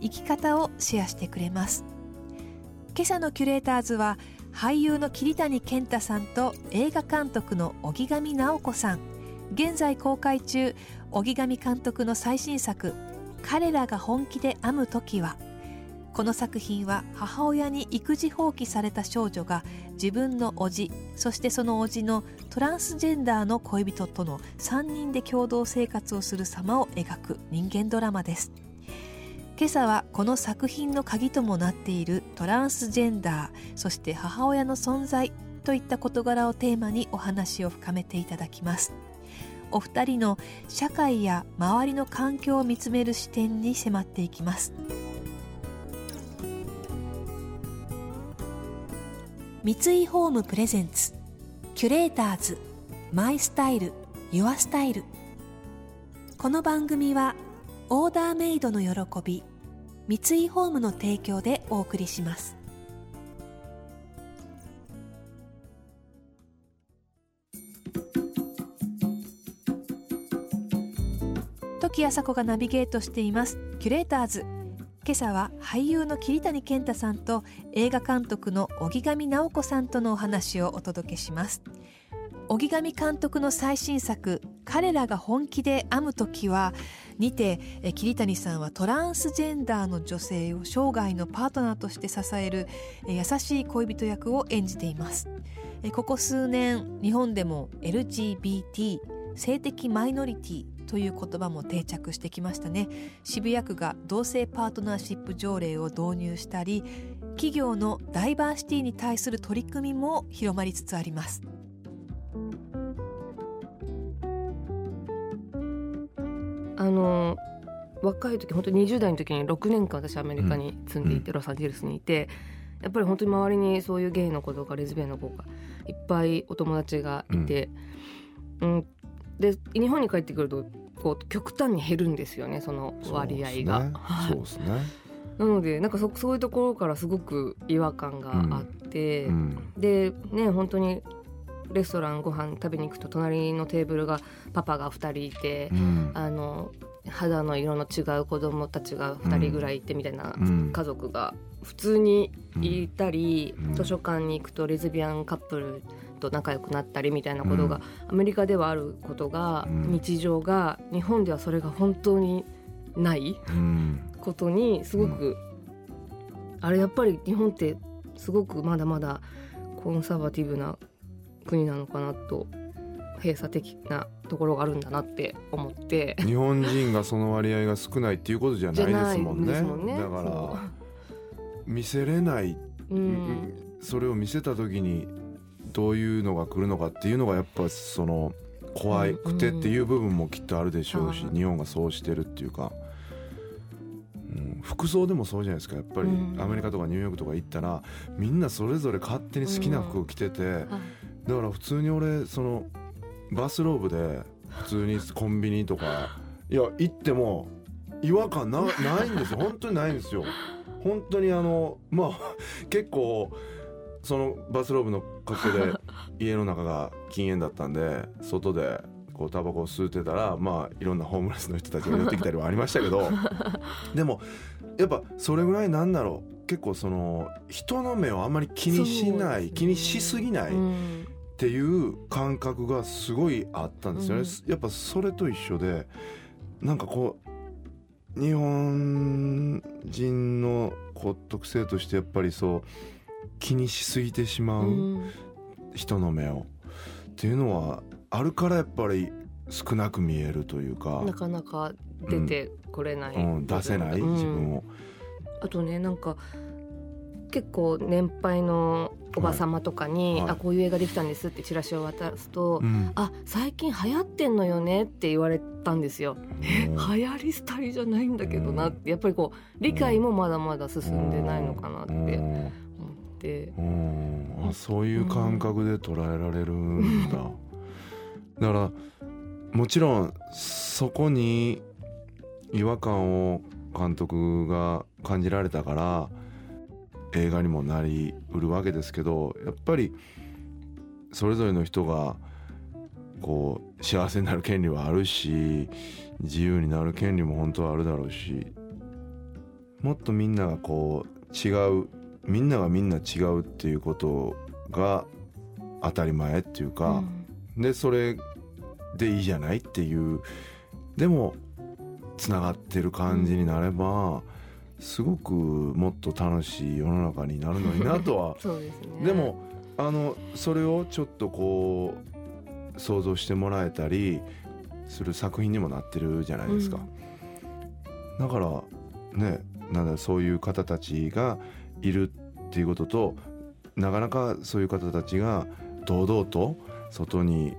生き方をシェアしてくれます。今朝のキュレーターズは俳優の桐谷健太さんと映画監督の荻上直子さん。現在公開中。荻上監督の最新作「彼らが本気で編む時は」この作品は母親に育児放棄された少女が自分の叔父そしてその叔父のトランスジェンダーの恋人との3人で共同生活をする様を描く人間ドラマです。今朝はこの作品の鍵ともなっているトランスジェンダーそして母親の存在といった事柄をテーマにお話を深めていただきます。お二人の社会や周りの環境を見つめる視点に迫っていきます。三井ホームプレゼンツキュレーターズマイスタイルユアスタイル。この番組はオーダーメイドの喜び三井ホームの提供でお送りします。時あさこがナビゲートしていますキュレーターズ。今朝は俳優の桐谷健太さんと映画監督の荻上直子さんとのお話をお届けします。荻上監督の最新作「彼らが本気で編む時は」にて桐谷さんはトランスジェンダーの女性を生涯のパートナーとして支える優しい恋人役を演じています。ここ数年日本でも LGBT 性的マイノリティという言葉も定着してきましたね。渋谷区が同性パートナーシップ条例を導入したり企業のダイバーシティに対する取り組みも広まりつつあります。あの若い時本当に20代の時に6年間私アメリカに住んでいて、うん、ロサンゼルスにいてやっぱり本当に周りにそういうゲイの子とかレズビアンの子がいっぱいお友達がいて、うん、うん、で日本に帰ってくるとこう極端に減るんですよねその割合が。そうですね。なのでなんかそそういうところからすごく違和感があって、うん、でね本当にレストランご飯食べに行くと隣のテーブルがパパが2人いて、うん、あの肌の色の違う子供たちが2人ぐらいいてみたいな家族が普通にいたり、うん、図書館に行くとレズビアンカップルと仲良くなったりみたいなことが、アメリカではあることが、日常が日本ではそれが本当にないことにすごく、あれやっぱり日本ってすごくまだまだコンサバティブな国なのかなと閉鎖的なところがあるんだなって思って。日本人がその割合が少ないっていうことじゃないですもんね、ね、だから見せれない、うん、それを見せた時にどういうのが来るのかっていうのがやっぱその怖くてっていう部分もきっとあるでしょうし、うん、日本がそうしてるっていうか、うん、服装でもそうじゃないですかやっぱり。アメリカとかニューヨークとか行ったらみんなそれぞれ勝手に好きな服を着てて、だから普通に俺そのバスローブで普通にコンビニとか いや行っても違和感なないんですよ。本当にないんですよ。本当にあのまあ結構そのバスローブの格好で 家の中が禁煙だったんで外でこうタバコを吸ってたらまあいろんなホームレスの人たちが寄ってきたりはありましたけどでもやっぱそれぐらいなんだろう。結構その人の目をあんまり気にしない、ね、気にしすぎない、うんっていう感覚がすごいあったんですよね、うん、やっぱそれと一緒でなんかこう日本人のこう特性としてやっぱりそう気にしすぎてしまう人の目を、っていうのはあるからやっぱり少なく見えるというかなかなか出てこれない、うん、出せない自分を、あとねなんか結構年配のおば様とかに、はい。はい、あこういう映画できたんですってチラシを渡すと、うん、あ最近流行ってんのよねって言われたんですよ。流行り廃りじゃないんだけどなって。やっぱりこう理解もまだまだ進んでないのかなって思って。あそういう感覚で捉えられるんだ。だからもちろんそこに違和感を監督が感じられたから映画にもなりうるわけですけどやっぱりそれぞれの人がこう幸せになる権利はあるし自由になる権利も本当はあるだろうしもっとみんながこう違うみんながみんな違うっていうことが当たり前っていうか、うん、でそれでいいじゃないっていうでもつながってる感じになれば、すごくもっと楽しい世の中になるのになとは。そうですね、でもあのそれをちょっとこう想像してもらえたりする作品にもなってるじゃないですか。うん、だからねなんだそういう方たちがいるっていうこととなかなかそういう方たちが堂々と外に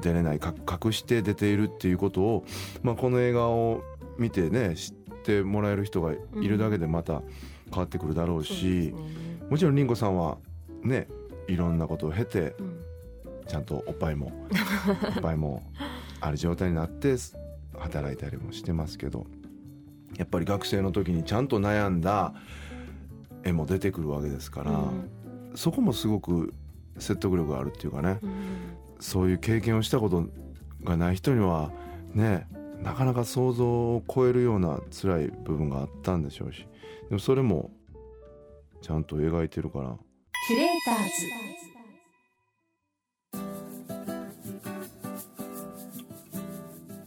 出れない隠して出ているっていうことを、まあ、この映画を見てね知ってもらえる人がいるだけでまた変わってくるだろうし、うん。ね、もちろんりんごさんはねいろんなことを経て、うん、ちゃんとおっぱいも おっぱいもある状態になって働いたりもしてますけどやっぱり学生の時にちゃんと悩んだ絵も出てくるわけですから、うん、そこもすごく説得力があるっていうかね、そういう経験をしたことがない人にはねなかなか想像を超えるような辛い部分があったんでしょうしでもそれもちゃんと描いてるから。キュレーターズ。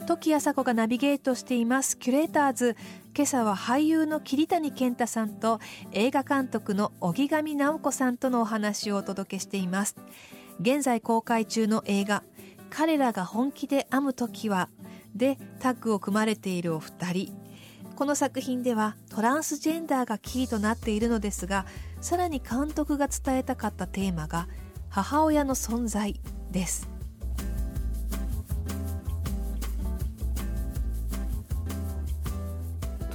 時あさこがナビゲートしています。キュレーターズ。今朝は俳優の桐谷健太さんと映画監督の荻上直子さんとのお話をお届けしています。現在公開中の映画彼らが本気で編む時はでタッグを組まれているお二人。この作品ではトランスジェンダーがキーとなっているのですがさらに監督が伝えたかったテーマが母親の存在です。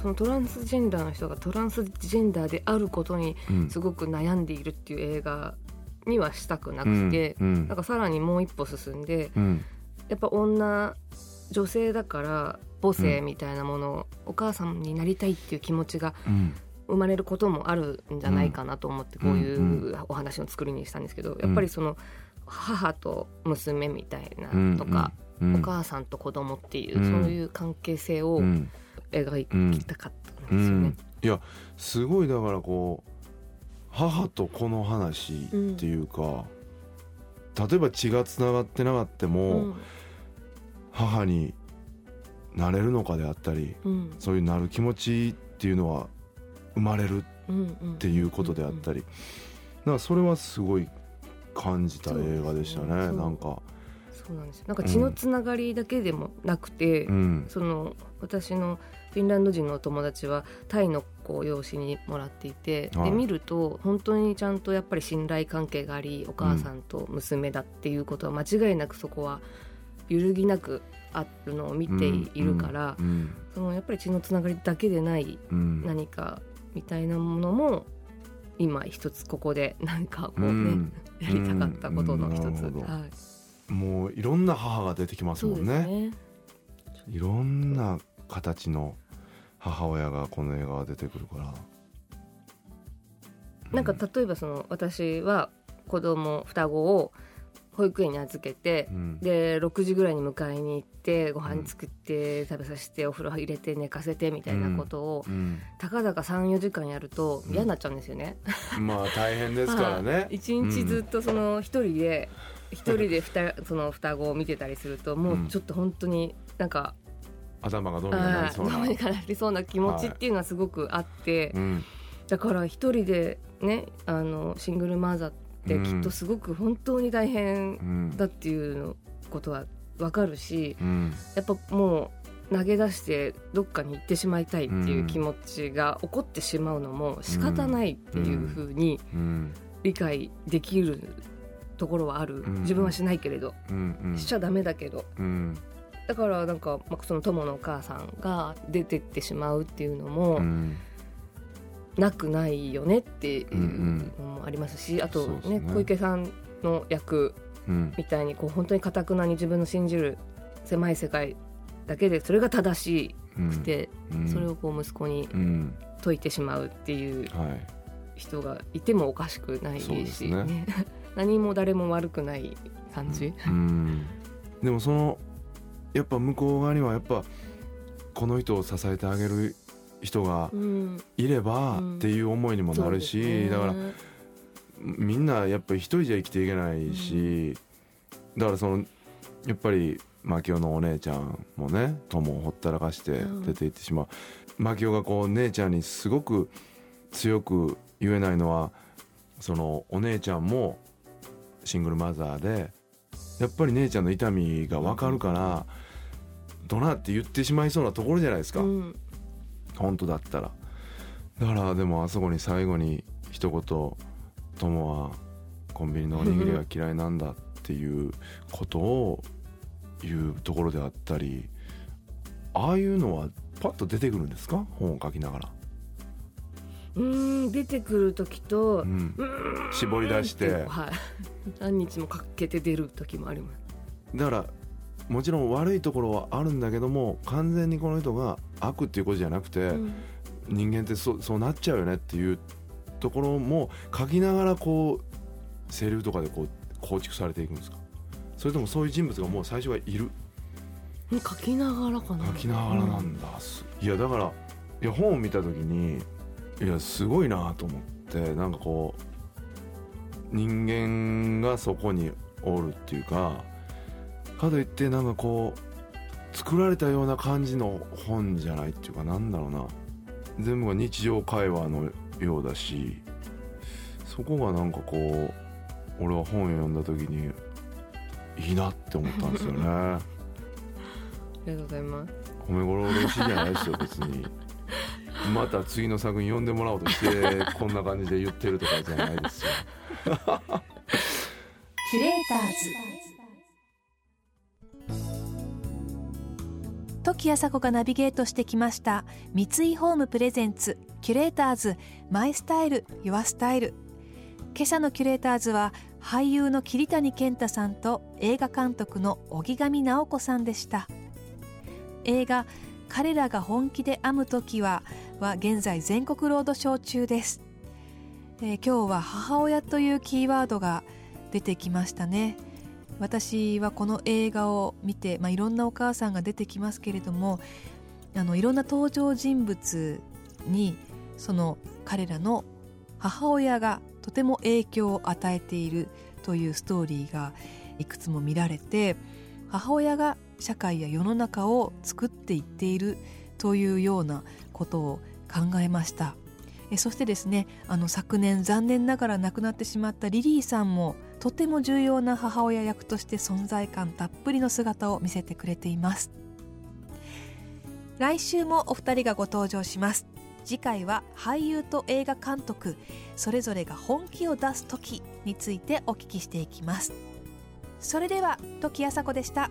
そのトランスジェンダーの人がトランスジェンダーであることにすごく悩んでいるっていう映画にはしたくなくて、うん。うん、なんかさらにもう一歩進んで、うん、やっぱ女女性だから母性みたいなもの、うん、お母さんになりたいっていう気持ちが生まれることもあるんじゃないかなと思ってこういうお話の作りにしたんですけど、やっぱりその母と娘みたいなとか、お母さんと子供っていう、そういう関係性を描きたかったんですよね。いやすごいだからこう母と子の話っていうか、うん、例えば血がつながってなかっても、うん、母になれるのかであったり、うん、そういうなる気持ちっていうのは生まれるっていうことであったり、だからそれはすごい感じた映画でしたね、ね。なんか。そうなんですなんか血のつながりだけでもなくて、その私のフィンランド人のお友達はタイの子を養子にもらっていてで見ると本当にちゃんとやっぱり信頼関係がありお母さんと娘だっていうことは間違いなくそこは揺るぎなくあるのを見ているから、うんうん、そのやっぱり血のつながりだけでない何かみたいなものも今一つここで何かこうね、うん、やりたかったことの一つ、はい、もういろんな母が出てきますもんね。ね。いろんな形の母親がこの映画は出てくるから。なんか例えばその私は子供双子を保育園に預けて、うん、で6時ぐらいに迎えに行ってご飯作って食べさせてお風呂入れて寝かせてみたいなことを、うん、たかだか34時間やると嫌になっちゃうんですよね。うん、まあ大変ですからね。一日ずっとその一人で一人でふたその双子を見てたりするともうちょっと本当になんか頭がどうにかなりそうな。どうにかなりそうな気持ちっていうのはすごくあって、はいうん、だから一人でねあのシングルマザーってきっとすごく本当に大変だっていうことは分かるし、うん、やっぱもう投げ出してどっかに行ってしまいたいっていう気持ちが起こってしまうのも仕方ないっていうふうに理解できるところはある、自分はしないけれど、しちゃダメだけど、だからなんか、まあ、その友のお母さんが出てってしまうっていうのも、なくないよねっていうのもありますしあとね、ね、小池さんの役みたいにこう本当にかたくなに自分の信じる狭い世界だけでそれが正しくて、それをこう息子に解いてしまうっていう人がいてもおかしくないし、ね。ね、何も誰も悪くない感じ。でもそのやっぱ向こう側にはやっぱこの人を支えてあげる人がいればっていう思いにもなるし、うんね、だからみんなやっぱり一人じゃ生きていけないし、だからそのやっぱり牧雄のお姉ちゃんもね友をほったらかして出ていってしまう、うん、牧雄がこう姉ちゃんにすごく強く言えないのはそのお姉ちゃんもシングルマザーでやっぱり姉ちゃんの痛みが分かるから、どなって言ってしまいそうなところじゃないですか、うん、本当だったら。だからでもあそこに最後に一言「友はコンビニのおにぎりが嫌いなんだ」っていうことを言うところであったりああいうのはパッと出てくるんですか？本を書きながら。うん出てくる時と、うん、絞り出して、はい、何日もかけて出る時もあります。だからもちろん悪いところはあるんだけども完全にこの人が悪っていうことじゃなくて、うん、人間ってそそうなっちゃうよねっていうところも書きながらこうセリフとかでこう構築されていくんですか？それともそういう人物がもう最初はいる？書きながらかな。書きながらなんだ、うん、いやだからいや本を見た時にいやすごいなと思ってなんかこう人間がそこにおるっていうかかといってなんかこう作られたような感じの本じゃないっていうかなんだろうな。全部が日常会話のようだしそこがなんかこう俺は本を読んだ時にいいなって思ったんですよね。ありがとうございます。褒め頃嬉しいじゃないですよ別に。また次の作品読んでもらおうとしてこんな感じで言ってるとかじゃないですよ。キュレーターズ時あさこがナビゲートしてきました。三井ホームプレゼンツキュレーターズマイスタイルユアスタイル。今朝のキュレーターズは俳優の桐谷健太さんと映画監督の荻上直子さんでした。映画彼らが本気で編む時はは現在全国ロードショー中です、えー、今日は母親というキーワードが出てきましたね。私はこの映画を見て、まあ、いろんなお母さんが出てきますけれどもあのいろんな登場人物にその彼らの母親がとても影響を与えているというストーリーがいくつも見られて母親が社会や世の中を作っていっているというようなことを考えました。そしてですねあの昨年残念ながら亡くなってしまったリリーさんもとても重要な母親役として存在感たっぷりの姿を見せてくれています。来週もお二人がご登場します。次回は俳優と映画監督それぞれが本気を出す時についてお聞きしていきます。それでは時あさこでした。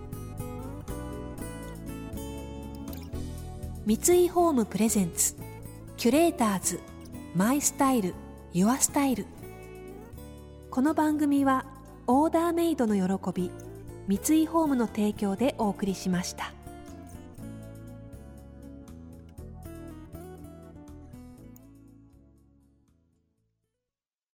三井ホームプレゼンツキュレーターズマイスタイルユアスタイル。この番組はオーダーメイドの喜び三井ホームの提供でお送りしました。